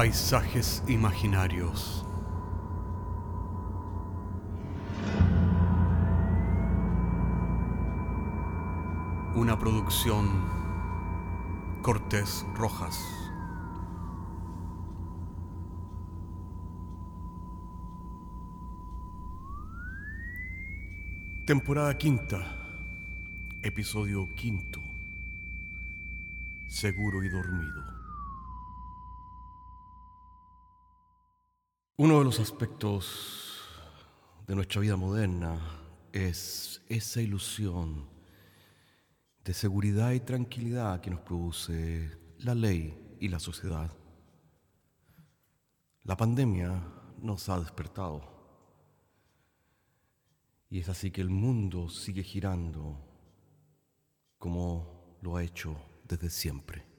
Paisajes imaginarios. Una producción Cortés Rojas. Temporada quinta, episodio quinto. Seguro y dormido. Uno de los aspectos de nuestra vida moderna es esa ilusión de seguridad y tranquilidad que nos produce la ley y la sociedad. La pandemia nos ha despertado y es así que el mundo sigue girando como lo ha hecho desde siempre.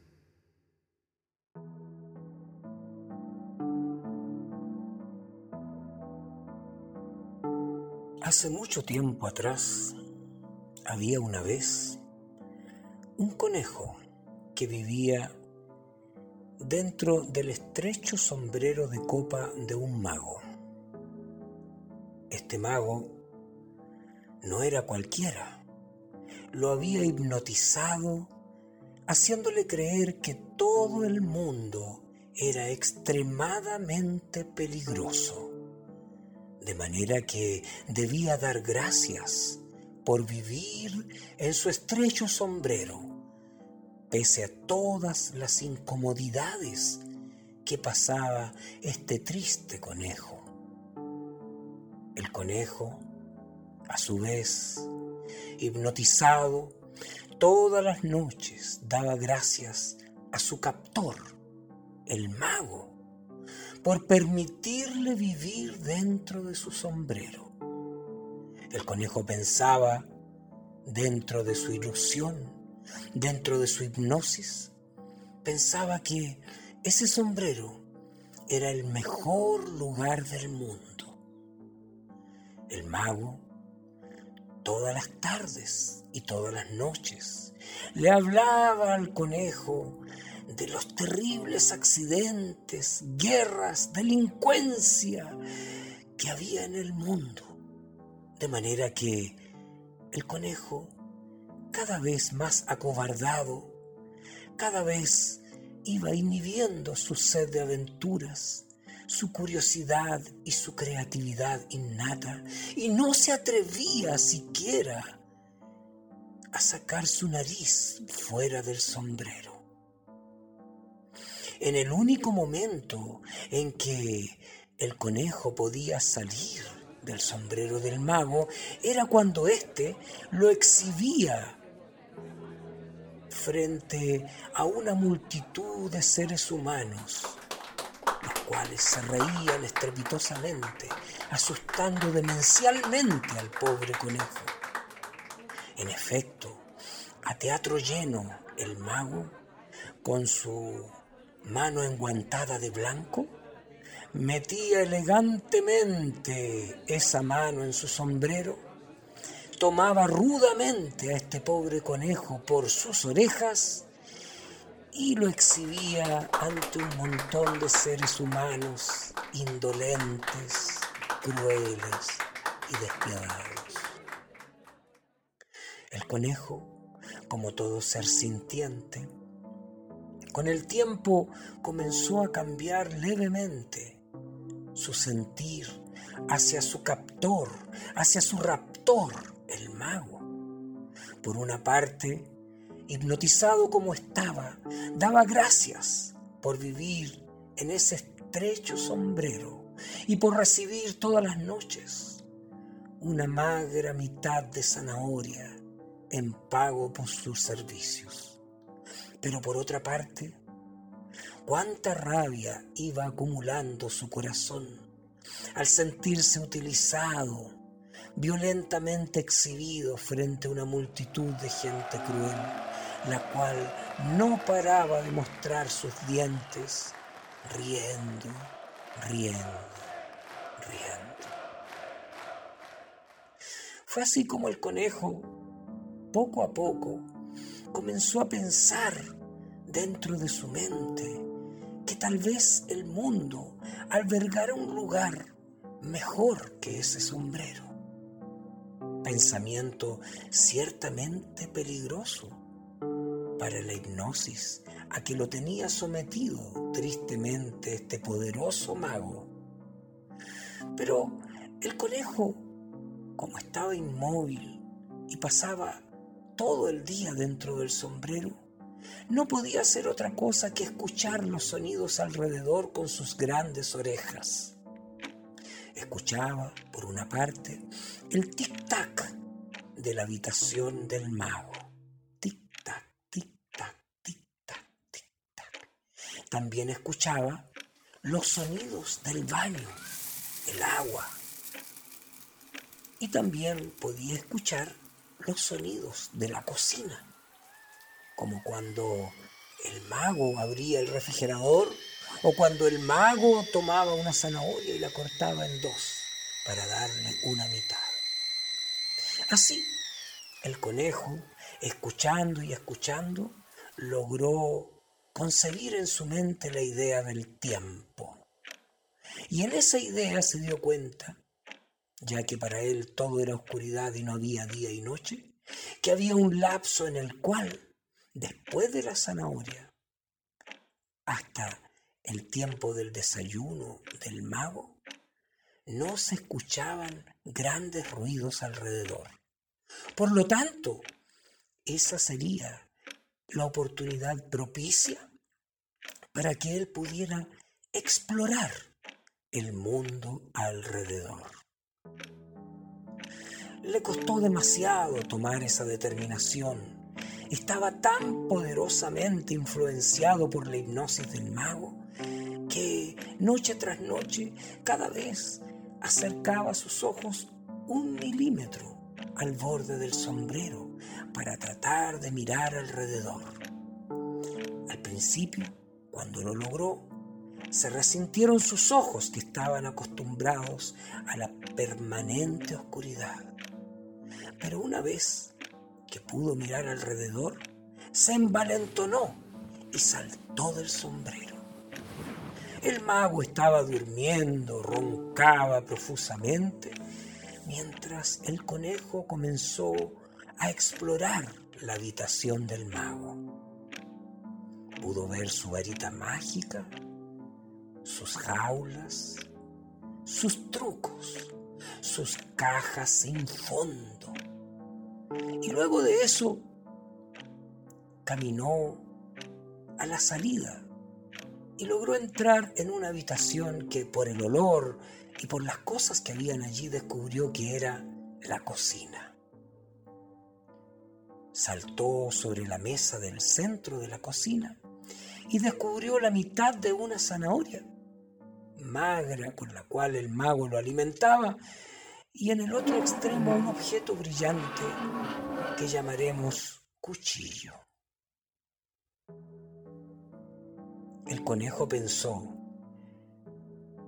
Hace mucho tiempo atrás había una vez un conejo que vivía dentro del estrecho sombrero de copa de un mago. Este mago no era cualquiera. Lo había hipnotizado, haciéndole creer que todo el mundo era extremadamente peligroso de manera que debía dar gracias por vivir en su estrecho sombrero, pese a todas las incomodidades que pasaba este triste conejo. El conejo, a su vez, hipnotizado, todas las noches daba gracias a su captor, el mago, por permitirle vivir dentro de su sombrero. El conejo pensaba, dentro de su ilusión, dentro de su hipnosis, pensaba que ese sombrero era el mejor lugar del mundo. El mago, todas las tardes y todas las noches, le hablaba al conejo de los terribles accidentes, guerras, delincuencia que había en el mundo. De manera que el conejo, cada vez más acobardado, cada vez iba inhibiendo su sed de aventuras, su curiosidad y su creatividad innata, y no se atrevía siquiera a sacar su nariz fuera del sombrero en el único momento en que el conejo podía salir del sombrero del mago era cuando éste lo exhibía frente a una multitud de seres humanos, los cuales se reían estrepitosamente, asustando demencialmente al pobre conejo. En efecto, a teatro lleno, el mago, con su mano enguantada de blanco, metía elegantemente esa mano en su sombrero, tomaba rudamente a este pobre conejo por sus orejas y lo exhibía ante un montón de seres humanos indolentes, crueles y despiadados. El conejo, como todo ser sintiente, con el tiempo comenzó a cambiar levemente su sentir hacia su captor, hacia su raptor, el mago. Por una parte, hipnotizado como estaba, daba gracias por vivir en ese estrecho sombrero y por recibir todas las noches una magra mitad de zanahoria en pago por sus servicios. Pero por otra parte, cuánta rabia iba acumulando su corazón al sentirse utilizado, violentamente exhibido frente a una multitud de gente cruel, la cual no paraba de mostrar sus dientes, riendo, riendo, riendo. Fue así como el conejo, poco a poco, comenzó a pensar dentro de su mente que tal vez el mundo albergara un lugar mejor que ese sombrero. Pensamiento ciertamente peligroso para la hipnosis a que lo tenía sometido tristemente este poderoso mago. Pero el conejo, como estaba inmóvil y pasaba todo el día dentro del sombrero, no podía hacer otra cosa que escuchar los sonidos alrededor con sus grandes orejas. Escuchaba, por una parte, el tic-tac de la habitación del mago. Tic-tac, tic-tac, tic-tac, tic-tac. También escuchaba los sonidos del baño, el agua. Y también podía escuchar los sonidos de la cocina como cuando el mago abría el refrigerador o cuando el mago tomaba una zanahoria y la cortaba en dos para darle una mitad. Así, el conejo, escuchando y escuchando, logró concebir en su mente la idea del tiempo. Y en esa idea se dio cuenta, ya que para él todo era oscuridad y no había día y noche, que había un lapso en el cual después de la zanahoria hasta el tiempo del desayuno del mago, no se escuchaban grandes ruidos alrededor. Por lo tanto, esa sería la oportunidad propicia para que él pudiera explorar el mundo alrededor. Le costó demasiado tomar esa determinación estaba tan poderosamente influenciado por la hipnosis del mago que noche tras noche cada vez acercaba sus ojos un milímetro al borde del sombrero para tratar de mirar alrededor. Al principio, cuando lo logró, se resintieron sus ojos que estaban acostumbrados a la permanente oscuridad. Pero una vez que pudo mirar alrededor, se envalentonó y saltó del sombrero. El mago estaba durmiendo, roncaba profusamente, mientras el conejo comenzó a explorar la habitación del mago. Pudo ver su varita mágica, sus jaulas, sus trucos, sus cajas sin fondo y luego de eso caminó a la salida y logró entrar en una habitación que por el olor y por las cosas que habían allí descubrió que era la cocina. Saltó sobre la mesa del centro de la cocina y descubrió la mitad de una zanahoria magra con la cual el mago lo alimentaba y en el otro extremo un objeto brillante que llamaremos cuchillo. El conejo pensó,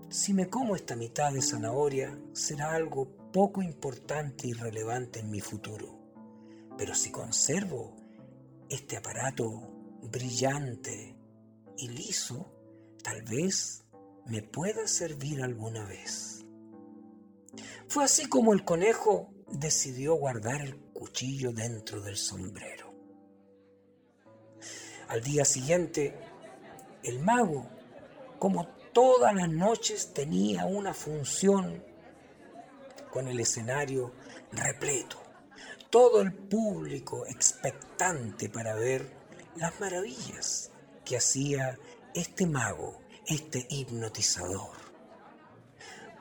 si me como esta mitad de zanahoria será algo poco importante y relevante en mi futuro, pero si conservo este aparato brillante y liso, tal vez me pueda servir alguna vez. Fue así como el conejo decidió guardar el cuchillo dentro del sombrero. Al día siguiente, el mago, como todas las noches, tenía una función con el escenario repleto, todo el público expectante para ver las maravillas que hacía este mago, este hipnotizador.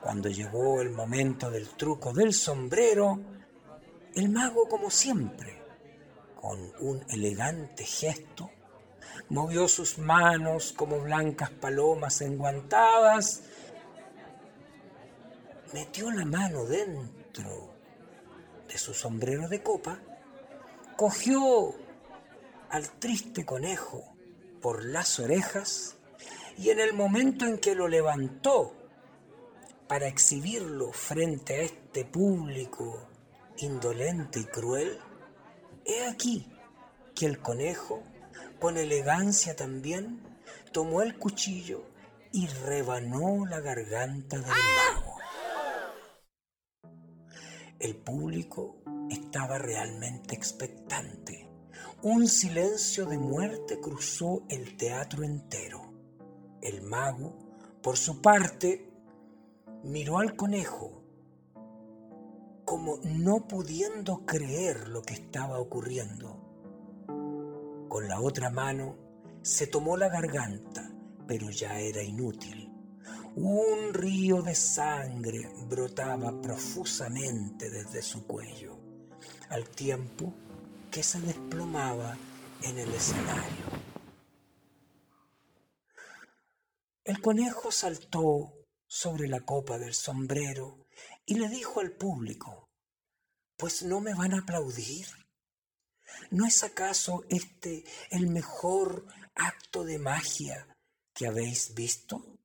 Cuando llegó el momento del truco del sombrero, el mago, como siempre, con un elegante gesto, movió sus manos como blancas palomas enguantadas, metió la mano dentro de su sombrero de copa, cogió al triste conejo por las orejas y en el momento en que lo levantó para exhibirlo frente a este público indolente y cruel, he aquí que el conejo, con elegancia también, tomó el cuchillo y rebanó la garganta del mago. El público estaba realmente expectante. Un silencio de muerte cruzó el teatro entero. El mago, por su parte, miró al conejo como no pudiendo creer lo que estaba ocurriendo. Con la otra mano se tomó la garganta, pero ya era inútil. Un río de sangre brotaba profusamente desde su cuello, al tiempo que se desplomaba en el escenario. El conejo saltó sobre la copa del sombrero y le dijo al público, pues no me van a aplaudir. ¿No es acaso este el mejor acto de magia que habéis visto?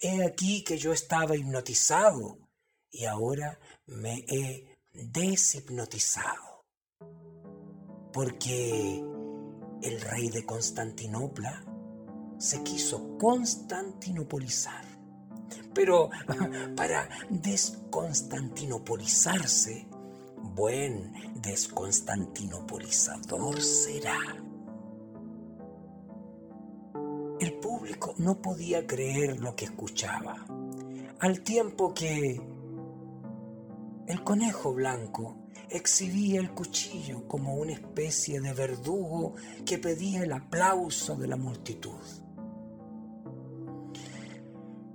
He aquí que yo estaba hipnotizado y ahora me he deshipnotizado. Porque el rey de Constantinopla se quiso constantinopolizar. Pero para desconstantinopolizarse, buen desconstantinopolizador será. El público no podía creer lo que escuchaba, al tiempo que el conejo blanco exhibía el cuchillo como una especie de verdugo que pedía el aplauso de la multitud.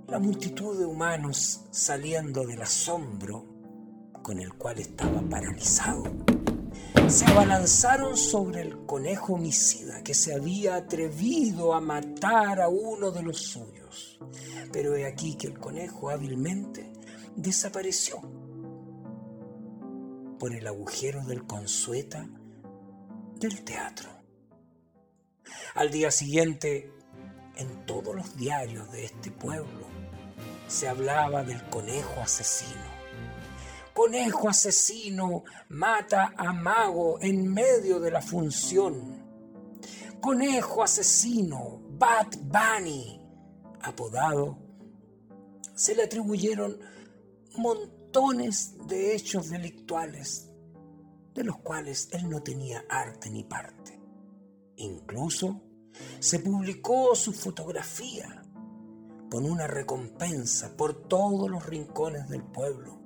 La multitud de humanos saliendo del asombro con el cual estaba paralizado, se abalanzaron sobre el conejo homicida que se había atrevido a matar a uno de los suyos. Pero he aquí que el conejo hábilmente desapareció por el agujero del consueta del teatro. Al día siguiente, en todos los diarios de este pueblo, se hablaba del conejo asesino. Conejo asesino mata a mago en medio de la función. Conejo asesino, Bad Bunny, apodado, se le atribuyeron montones de hechos delictuales, de los cuales él no tenía arte ni parte. Incluso se publicó su fotografía con una recompensa por todos los rincones del pueblo,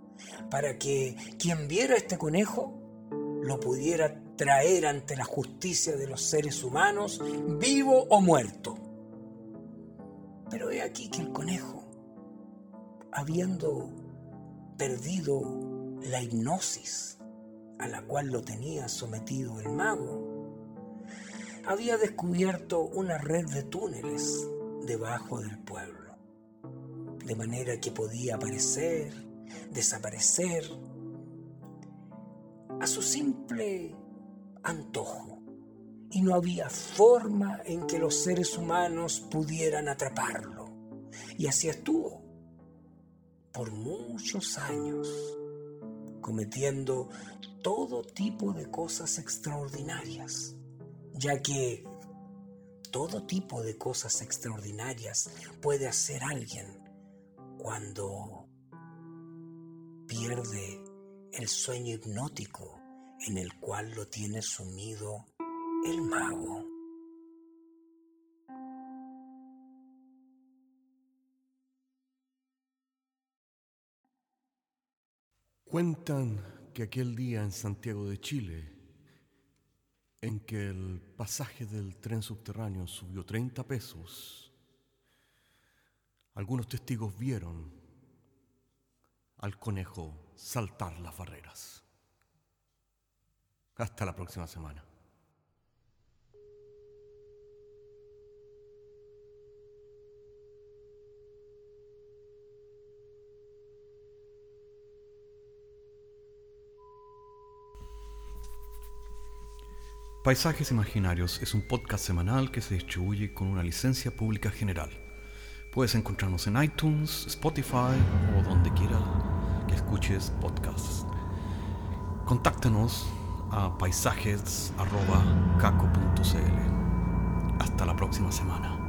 para que quien viera este conejo lo pudiera traer ante la justicia de los seres humanos, vivo o muerto. Pero he aquí que el conejo, habiendo perdido la hipnosis a la cual lo tenía sometido el mago, había descubierto una red de túneles debajo del pueblo de manera que podía aparecer, desaparecer, a su simple antojo. Y no había forma en que los seres humanos pudieran atraparlo. Y así estuvo por muchos años, cometiendo todo tipo de cosas extraordinarias, ya que todo tipo de cosas extraordinarias puede hacer alguien cuando pierde el sueño hipnótico en el cual lo tiene sumido el mago. Cuentan que aquel día en Santiago de Chile, en que el pasaje del tren subterráneo subió 30 pesos, algunos testigos vieron al conejo saltar las barreras. Hasta la próxima semana. Paisajes Imaginarios es un podcast semanal que se distribuye con una licencia pública general. Puedes encontrarnos en iTunes, Spotify o donde quieras que escuches podcasts. Contáctanos a paisajes.caco.cl. Hasta la próxima semana.